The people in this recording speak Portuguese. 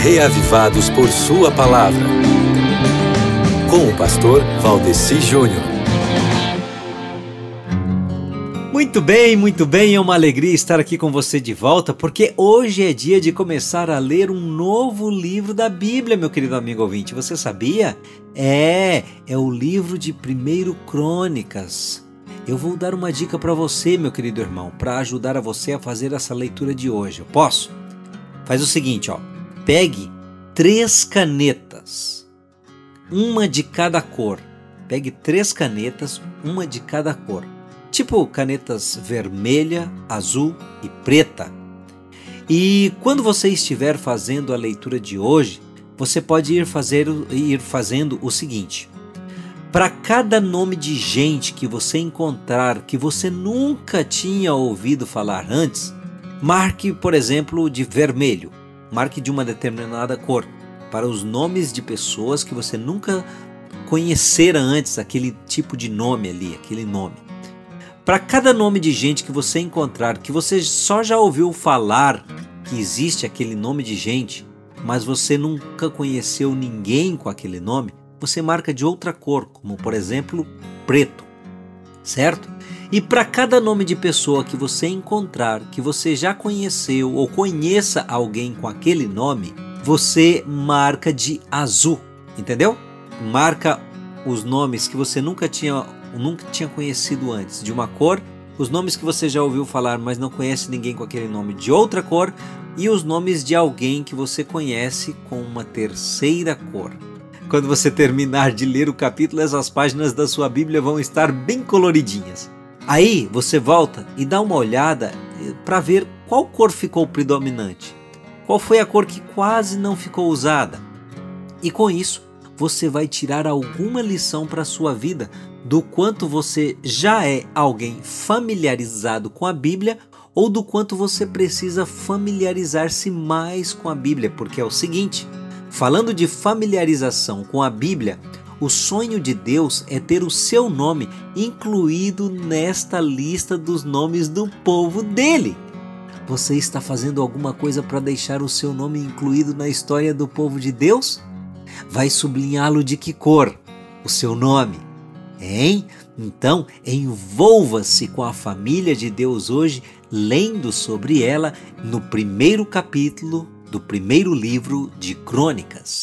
reavivados por Sua palavra. Com o pastor Valdeci Júnior. Muito bem, muito bem, é uma alegria estar aqui com você de volta, porque hoje é dia de começar a ler um novo livro da Bíblia, meu querido amigo ouvinte. Você sabia? É, é o livro de Primeiro Crônicas. Eu vou dar uma dica para você, meu querido irmão, para ajudar a você a fazer essa leitura de hoje. Eu posso? Faz o seguinte, ó. Pegue três canetas, uma de cada cor. Pegue três canetas, uma de cada cor. Tipo canetas vermelha, azul e preta. E quando você estiver fazendo a leitura de hoje, você pode ir, fazer, ir fazendo o seguinte: para cada nome de gente que você encontrar que você nunca tinha ouvido falar antes, marque, por exemplo, de vermelho. Marque de uma determinada cor. Para os nomes de pessoas que você nunca conhecera antes, aquele tipo de nome ali, aquele nome. Para cada nome de gente que você encontrar que você só já ouviu falar que existe aquele nome de gente, mas você nunca conheceu ninguém com aquele nome, você marca de outra cor, como por exemplo preto, certo? E para cada nome de pessoa que você encontrar, que você já conheceu ou conheça alguém com aquele nome, você marca de azul, entendeu? Marca os nomes que você nunca tinha, nunca tinha conhecido antes, de uma cor, os nomes que você já ouviu falar, mas não conhece ninguém com aquele nome de outra cor, e os nomes de alguém que você conhece com uma terceira cor. Quando você terminar de ler o capítulo, essas páginas da sua Bíblia vão estar bem coloridinhas. Aí você volta e dá uma olhada eh, para ver qual cor ficou predominante, qual foi a cor que quase não ficou usada. E com isso, você vai tirar alguma lição para a sua vida do quanto você já é alguém familiarizado com a Bíblia ou do quanto você precisa familiarizar-se mais com a Bíblia, porque é o seguinte: Falando de familiarização com a Bíblia, o sonho de Deus é ter o seu nome incluído nesta lista dos nomes do povo dele. Você está fazendo alguma coisa para deixar o seu nome incluído na história do povo de Deus? Vai sublinhá-lo de que cor? O seu nome. Hein? Então, envolva-se com a família de Deus hoje, lendo sobre ela no primeiro capítulo do primeiro livro de Crônicas.